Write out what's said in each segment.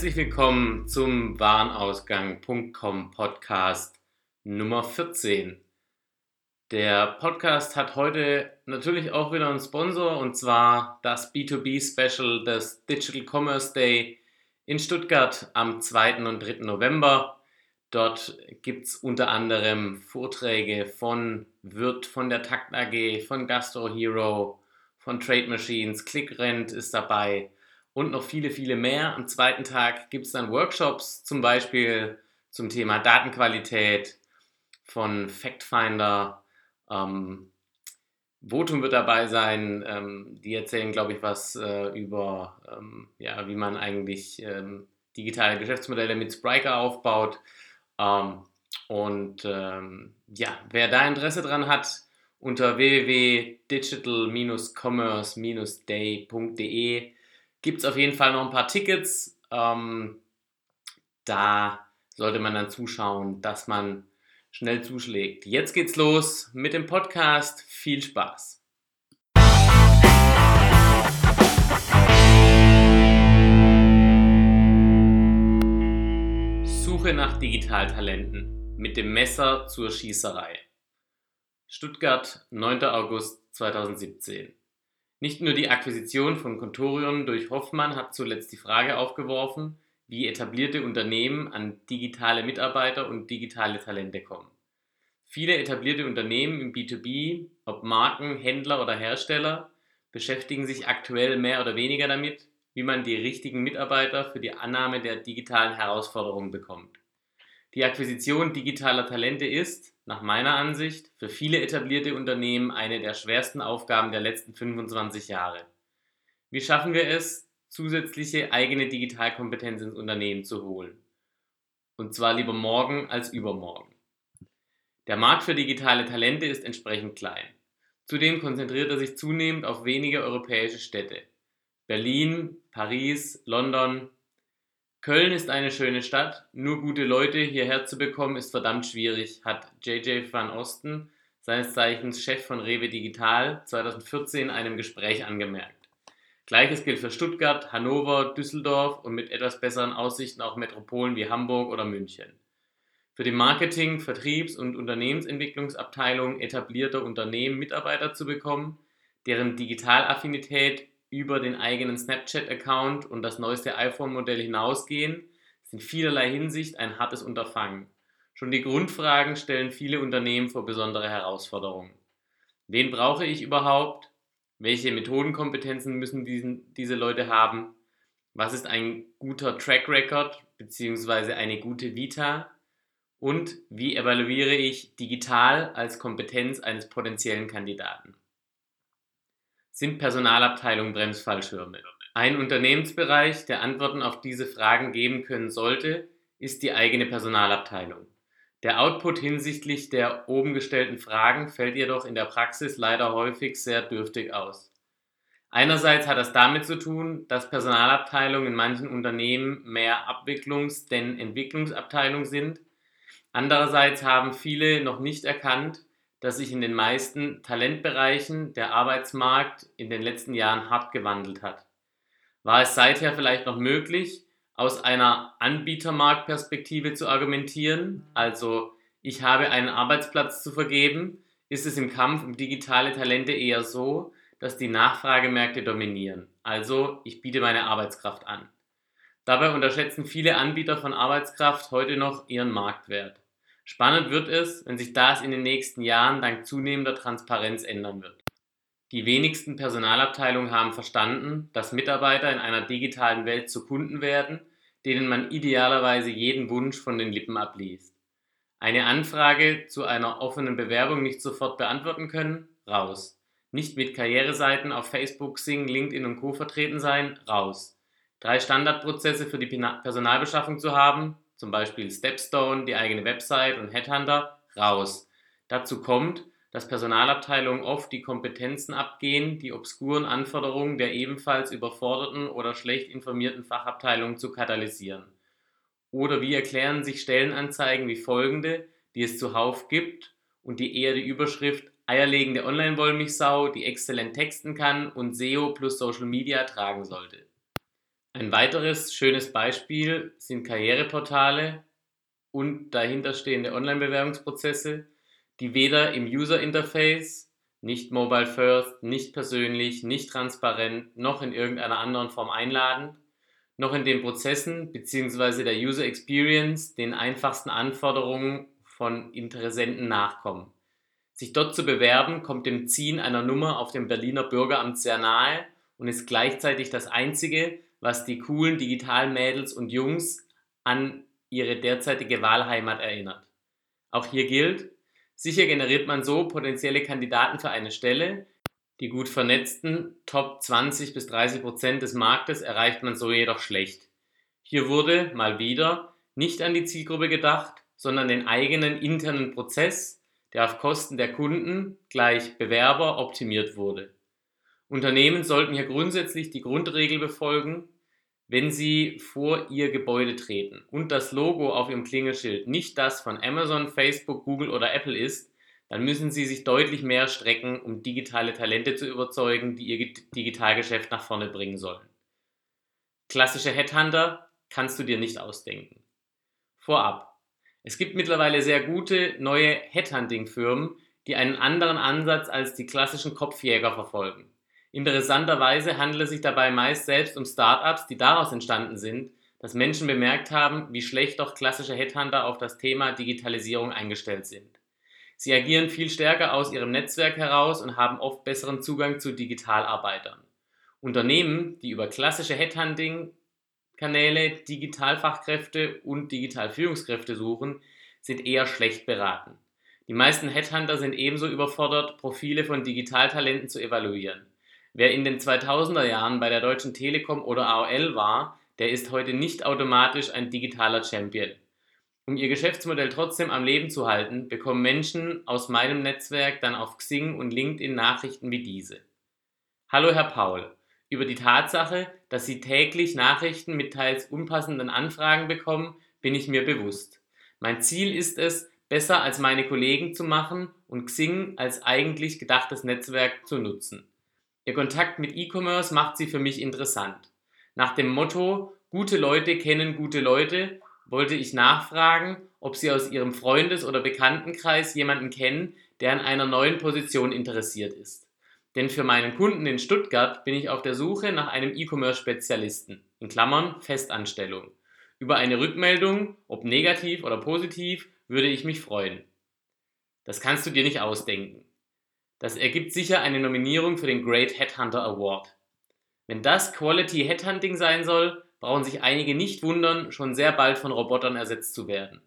Herzlich willkommen zum Warenausgang.com Podcast Nummer 14. Der Podcast hat heute natürlich auch wieder einen Sponsor und zwar das B2B Special des Digital Commerce Day in Stuttgart am 2. und 3. November. Dort gibt es unter anderem Vorträge von Wirt, von der Takt AG, von Gastro Hero, von Trade Machines, ClickRent ist dabei und noch viele, viele mehr. Am zweiten Tag gibt es dann Workshops, zum Beispiel zum Thema Datenqualität von FactFinder. Ähm, Votum wird dabei sein. Ähm, die erzählen, glaube ich, was äh, über, ähm, ja, wie man eigentlich ähm, digitale Geschäftsmodelle mit Spriker aufbaut. Ähm, und ähm, ja, wer da Interesse dran hat, unter www.digital-commerce-day.de gibt es auf jeden Fall noch ein paar Tickets. Ähm, da sollte man dann zuschauen, dass man schnell zuschlägt. Jetzt geht's los mit dem Podcast. Viel Spaß! Suche nach Digitaltalenten mit dem Messer zur Schießerei. Stuttgart, 9. August 2017. Nicht nur die Akquisition von Contorion durch Hoffmann hat zuletzt die Frage aufgeworfen, wie etablierte Unternehmen an digitale Mitarbeiter und digitale Talente kommen. Viele etablierte Unternehmen im B2B, ob Marken, Händler oder Hersteller, beschäftigen sich aktuell mehr oder weniger damit, wie man die richtigen Mitarbeiter für die Annahme der digitalen Herausforderungen bekommt. Die Akquisition digitaler Talente ist, nach meiner Ansicht, für viele etablierte Unternehmen eine der schwersten Aufgaben der letzten 25 Jahre. Wie schaffen wir es, zusätzliche eigene Digitalkompetenz ins Unternehmen zu holen? Und zwar lieber morgen als übermorgen. Der Markt für digitale Talente ist entsprechend klein. Zudem konzentriert er sich zunehmend auf wenige europäische Städte. Berlin, Paris, London, Köln ist eine schöne Stadt, nur gute Leute hierher zu bekommen ist verdammt schwierig, hat JJ van Osten, seines Zeichens Chef von Rewe Digital, 2014 in einem Gespräch angemerkt. Gleiches gilt für Stuttgart, Hannover, Düsseldorf und mit etwas besseren Aussichten auch Metropolen wie Hamburg oder München. Für die Marketing-, Vertriebs- und Unternehmensentwicklungsabteilung etablierter Unternehmen Mitarbeiter zu bekommen, deren Digitalaffinität über den eigenen Snapchat-Account und das neueste iPhone-Modell hinausgehen, ist in vielerlei Hinsicht ein hartes Unterfangen. Schon die Grundfragen stellen viele Unternehmen vor besondere Herausforderungen. Wen brauche ich überhaupt? Welche Methodenkompetenzen müssen diesen, diese Leute haben? Was ist ein guter Track Record bzw. eine gute Vita? Und wie evaluiere ich digital als Kompetenz eines potenziellen Kandidaten? Sind Personalabteilungen Bremsfallschirme? Ein Unternehmensbereich, der Antworten auf diese Fragen geben können sollte, ist die eigene Personalabteilung. Der Output hinsichtlich der oben gestellten Fragen fällt jedoch in der Praxis leider häufig sehr dürftig aus. Einerseits hat das damit zu tun, dass Personalabteilungen in manchen Unternehmen mehr Abwicklungs- denn Entwicklungsabteilung sind. Andererseits haben viele noch nicht erkannt, dass sich in den meisten Talentbereichen der Arbeitsmarkt in den letzten Jahren hart gewandelt hat. War es seither vielleicht noch möglich, aus einer Anbietermarktperspektive zu argumentieren, also ich habe einen Arbeitsplatz zu vergeben, ist es im Kampf um digitale Talente eher so, dass die Nachfragemärkte dominieren, also ich biete meine Arbeitskraft an. Dabei unterschätzen viele Anbieter von Arbeitskraft heute noch ihren Marktwert. Spannend wird es, wenn sich das in den nächsten Jahren dank zunehmender Transparenz ändern wird. Die wenigsten Personalabteilungen haben verstanden, dass Mitarbeiter in einer digitalen Welt zu Kunden werden, denen man idealerweise jeden Wunsch von den Lippen abliest. Eine Anfrage zu einer offenen Bewerbung nicht sofort beantworten können? Raus. Nicht mit Karriereseiten auf Facebook, Sing, LinkedIn und Co. vertreten sein? Raus. Drei Standardprozesse für die Personalbeschaffung zu haben? Zum Beispiel Stepstone, die eigene Website und Headhunter, raus. Dazu kommt, dass Personalabteilungen oft die Kompetenzen abgehen, die obskuren Anforderungen der ebenfalls überforderten oder schlecht informierten Fachabteilungen zu katalysieren. Oder wie erklären sich Stellenanzeigen wie folgende, die es zuhauf gibt und die eher die Überschrift eierlegende Online-Wollmilchsau, die exzellent texten kann und SEO plus Social Media tragen sollte. Ein weiteres schönes Beispiel sind Karriereportale und dahinterstehende Online-Bewerbungsprozesse, die weder im User-Interface, nicht mobile first, nicht persönlich, nicht transparent, noch in irgendeiner anderen Form einladen, noch in den Prozessen bzw. der User Experience den einfachsten Anforderungen von Interessenten nachkommen. Sich dort zu bewerben, kommt dem Ziehen einer Nummer auf dem Berliner Bürgeramt sehr nahe und ist gleichzeitig das einzige, was die coolen digitalen Mädels und Jungs an ihre derzeitige Wahlheimat erinnert. Auch hier gilt, sicher generiert man so potenzielle Kandidaten für eine Stelle, die gut vernetzten Top 20 bis 30 Prozent des Marktes erreicht man so jedoch schlecht. Hier wurde mal wieder nicht an die Zielgruppe gedacht, sondern den eigenen internen Prozess, der auf Kosten der Kunden gleich Bewerber optimiert wurde. Unternehmen sollten hier grundsätzlich die Grundregel befolgen, wenn sie vor ihr Gebäude treten und das Logo auf ihrem Klingelschild nicht das von Amazon, Facebook, Google oder Apple ist, dann müssen sie sich deutlich mehr strecken, um digitale Talente zu überzeugen, die ihr Digitalgeschäft nach vorne bringen sollen. Klassische Headhunter kannst du dir nicht ausdenken. Vorab. Es gibt mittlerweile sehr gute neue Headhunting-Firmen, die einen anderen Ansatz als die klassischen Kopfjäger verfolgen. Interessanterweise handelt es sich dabei meist selbst um Startups, die daraus entstanden sind, dass Menschen bemerkt haben, wie schlecht doch klassische Headhunter auf das Thema Digitalisierung eingestellt sind. Sie agieren viel stärker aus ihrem Netzwerk heraus und haben oft besseren Zugang zu Digitalarbeitern. Unternehmen, die über klassische Headhunting-Kanäle Digitalfachkräfte und Digitalführungskräfte suchen, sind eher schlecht beraten. Die meisten Headhunter sind ebenso überfordert, Profile von Digitaltalenten zu evaluieren. Wer in den 2000er Jahren bei der Deutschen Telekom oder AOL war, der ist heute nicht automatisch ein digitaler Champion. Um ihr Geschäftsmodell trotzdem am Leben zu halten, bekommen Menschen aus meinem Netzwerk dann auf Xing und LinkedIn Nachrichten wie diese. Hallo Herr Paul, über die Tatsache, dass Sie täglich Nachrichten mit teils unpassenden Anfragen bekommen, bin ich mir bewusst. Mein Ziel ist es, besser als meine Kollegen zu machen und Xing als eigentlich gedachtes Netzwerk zu nutzen. Ihr Kontakt mit E-Commerce macht sie für mich interessant. Nach dem Motto Gute Leute kennen gute Leute wollte ich nachfragen, ob Sie aus Ihrem Freundes- oder Bekanntenkreis jemanden kennen, der an einer neuen Position interessiert ist. Denn für meinen Kunden in Stuttgart bin ich auf der Suche nach einem E-Commerce-Spezialisten, in Klammern Festanstellung. Über eine Rückmeldung, ob negativ oder positiv, würde ich mich freuen. Das kannst du dir nicht ausdenken. Das ergibt sicher eine Nominierung für den Great Headhunter Award. Wenn das Quality Headhunting sein soll, brauchen sich einige nicht wundern, schon sehr bald von Robotern ersetzt zu werden.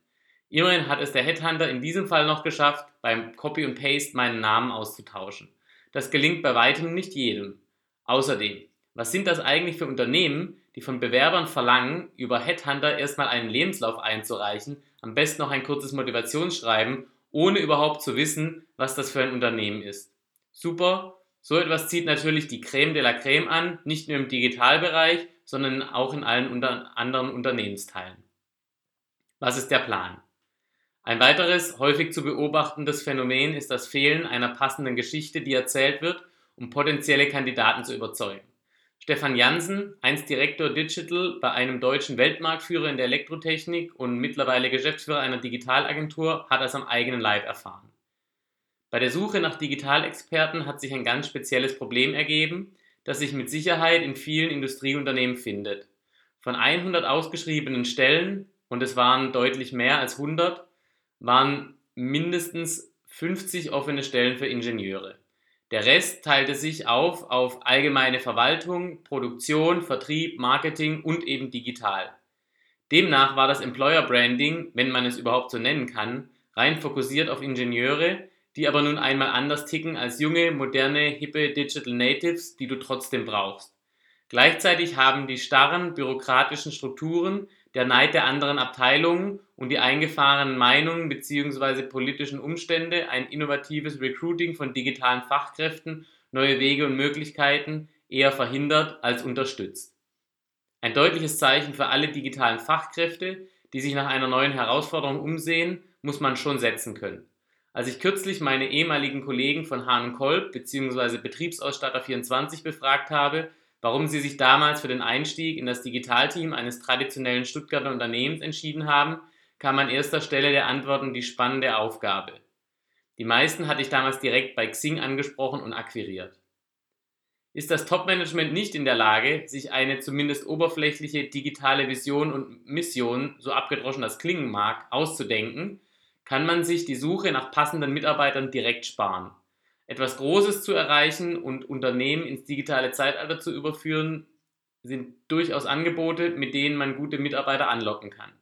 Immerhin hat es der Headhunter in diesem Fall noch geschafft, beim Copy und Paste meinen Namen auszutauschen. Das gelingt bei weitem nicht jedem. Außerdem, was sind das eigentlich für Unternehmen, die von Bewerbern verlangen, über Headhunter erstmal einen Lebenslauf einzureichen, am besten noch ein kurzes Motivationsschreiben ohne überhaupt zu wissen, was das für ein Unternehmen ist. Super, so etwas zieht natürlich die Creme de la Creme an, nicht nur im Digitalbereich, sondern auch in allen unter anderen Unternehmensteilen. Was ist der Plan? Ein weiteres häufig zu beobachtendes Phänomen ist das Fehlen einer passenden Geschichte, die erzählt wird, um potenzielle Kandidaten zu überzeugen. Stefan Jansen, einst Direktor Digital bei einem deutschen Weltmarktführer in der Elektrotechnik und mittlerweile Geschäftsführer einer Digitalagentur, hat das am eigenen Leib erfahren. Bei der Suche nach Digitalexperten hat sich ein ganz spezielles Problem ergeben, das sich mit Sicherheit in vielen Industrieunternehmen findet. Von 100 ausgeschriebenen Stellen, und es waren deutlich mehr als 100, waren mindestens 50 offene Stellen für Ingenieure. Der Rest teilte sich auf auf allgemeine Verwaltung, Produktion, Vertrieb, Marketing und eben digital. Demnach war das Employer Branding, wenn man es überhaupt so nennen kann, rein fokussiert auf Ingenieure, die aber nun einmal anders ticken als junge, moderne, hippe Digital Natives, die du trotzdem brauchst. Gleichzeitig haben die starren bürokratischen Strukturen der Neid der anderen Abteilungen und die eingefahrenen Meinungen bzw. politischen Umstände ein innovatives Recruiting von digitalen Fachkräften, neue Wege und Möglichkeiten eher verhindert als unterstützt. Ein deutliches Zeichen für alle digitalen Fachkräfte, die sich nach einer neuen Herausforderung umsehen, muss man schon setzen können. Als ich kürzlich meine ehemaligen Kollegen von Hahn Kolb bzw. Betriebsausstatter 24 befragt habe, warum sie sich damals für den Einstieg in das Digitalteam eines traditionellen Stuttgarter Unternehmens entschieden haben, kam an erster Stelle der Antworten die spannende Aufgabe. Die meisten hatte ich damals direkt bei Xing angesprochen und akquiriert. Ist das Top-Management nicht in der Lage, sich eine zumindest oberflächliche digitale Vision und Mission, so abgedroschen das klingen mag, auszudenken, kann man sich die Suche nach passenden Mitarbeitern direkt sparen. Etwas Großes zu erreichen und Unternehmen ins digitale Zeitalter zu überführen, sind durchaus Angebote, mit denen man gute Mitarbeiter anlocken kann.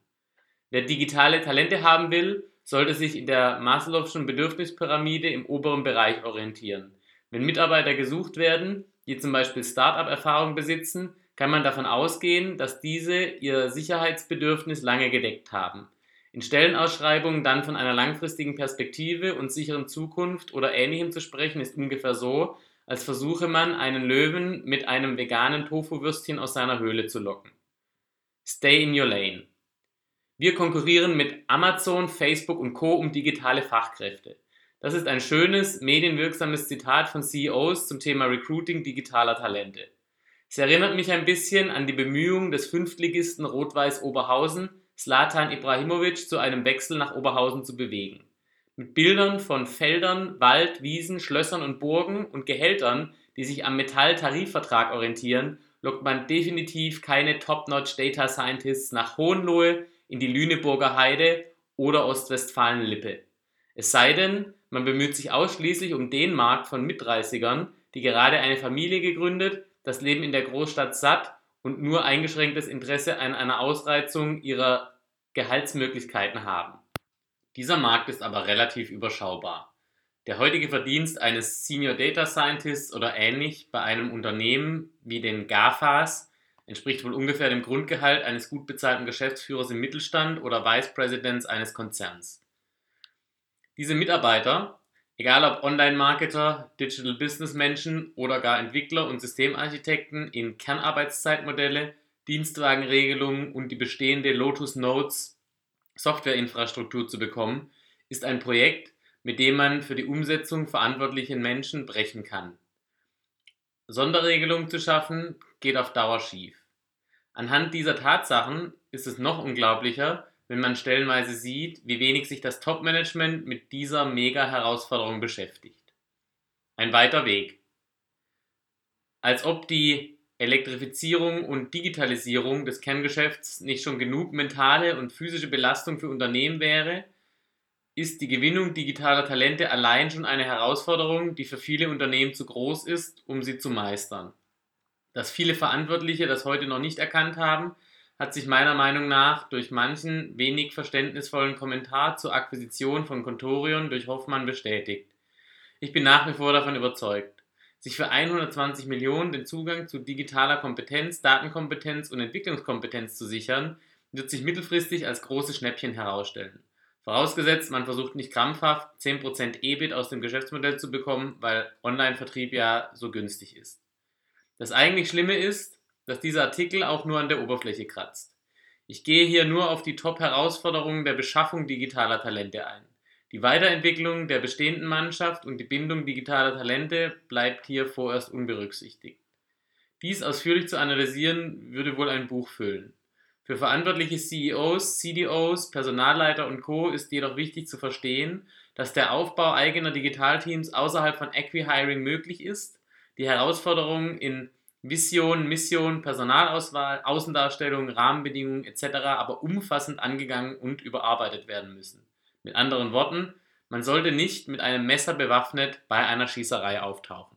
Wer digitale Talente haben will, sollte sich in der Maslow'schen Bedürfnispyramide im oberen Bereich orientieren. Wenn Mitarbeiter gesucht werden, die zum Beispiel Start-up-Erfahrung besitzen, kann man davon ausgehen, dass diese ihr Sicherheitsbedürfnis lange gedeckt haben. In Stellenausschreibungen dann von einer langfristigen Perspektive und sicheren Zukunft oder ähnlichem zu sprechen, ist ungefähr so, als versuche man, einen Löwen mit einem veganen Tofu-Würstchen aus seiner Höhle zu locken. Stay in your lane. Wir konkurrieren mit Amazon, Facebook und Co. um digitale Fachkräfte. Das ist ein schönes, medienwirksames Zitat von CEOs zum Thema Recruiting digitaler Talente. Es erinnert mich ein bisschen an die Bemühungen des Fünftligisten Rot-Weiß Oberhausen, Slatan Ibrahimovic zu einem Wechsel nach Oberhausen zu bewegen. Mit Bildern von Feldern, Wald, Wiesen, Schlössern und Burgen und Gehältern, die sich am Metall-Tarifvertrag orientieren, lockt man definitiv keine Top-Notch Data Scientists nach Hohenlohe, in die Lüneburger Heide oder Ostwestfalen-Lippe. Es sei denn, man bemüht sich ausschließlich um den Markt von Mitdreißigern, die gerade eine Familie gegründet, das Leben in der Großstadt satt und nur eingeschränktes Interesse an einer Ausreizung ihrer Gehaltsmöglichkeiten haben. Dieser Markt ist aber relativ überschaubar. Der heutige Verdienst eines Senior Data Scientists oder ähnlich bei einem Unternehmen wie den GAFAs entspricht wohl ungefähr dem Grundgehalt eines gut bezahlten Geschäftsführers im Mittelstand oder Vice Presidents eines Konzerns. Diese Mitarbeiter, egal ob Online-Marketer, Digital Business-Menschen oder gar Entwickler und Systemarchitekten in Kernarbeitszeitmodelle, Dienstwagenregelungen und die bestehende Lotus Notes Softwareinfrastruktur zu bekommen, ist ein Projekt, mit dem man für die Umsetzung verantwortlichen Menschen brechen kann. Sonderregelungen zu schaffen, geht auf Dauer schief. Anhand dieser Tatsachen ist es noch unglaublicher, wenn man stellenweise sieht, wie wenig sich das Top-Management mit dieser Mega-Herausforderung beschäftigt. Ein weiter Weg. Als ob die Elektrifizierung und Digitalisierung des Kerngeschäfts nicht schon genug mentale und physische Belastung für Unternehmen wäre, ist die Gewinnung digitaler Talente allein schon eine Herausforderung, die für viele Unternehmen zu groß ist, um sie zu meistern. Dass viele Verantwortliche das heute noch nicht erkannt haben, hat sich meiner Meinung nach durch manchen wenig verständnisvollen Kommentar zur Akquisition von Contorion durch Hoffmann bestätigt. Ich bin nach wie vor davon überzeugt, sich für 120 Millionen den Zugang zu digitaler Kompetenz, Datenkompetenz und Entwicklungskompetenz zu sichern, wird sich mittelfristig als großes Schnäppchen herausstellen. Vorausgesetzt, man versucht nicht krampfhaft 10% EBIT aus dem Geschäftsmodell zu bekommen, weil Online-Vertrieb ja so günstig ist. Das eigentlich Schlimme ist, dass dieser Artikel auch nur an der Oberfläche kratzt. Ich gehe hier nur auf die Top-Herausforderungen der Beschaffung digitaler Talente ein. Die Weiterentwicklung der bestehenden Mannschaft und die Bindung digitaler Talente bleibt hier vorerst unberücksichtigt. Dies ausführlich zu analysieren, würde wohl ein Buch füllen. Für verantwortliche CEOs, CDOs, Personalleiter und Co. ist jedoch wichtig zu verstehen, dass der Aufbau eigener Digitalteams außerhalb von Acquihiring möglich ist, die Herausforderungen in Vision, Mission, Personalauswahl, Außendarstellung, Rahmenbedingungen etc. aber umfassend angegangen und überarbeitet werden müssen. Mit anderen Worten, man sollte nicht mit einem Messer bewaffnet bei einer Schießerei auftauchen.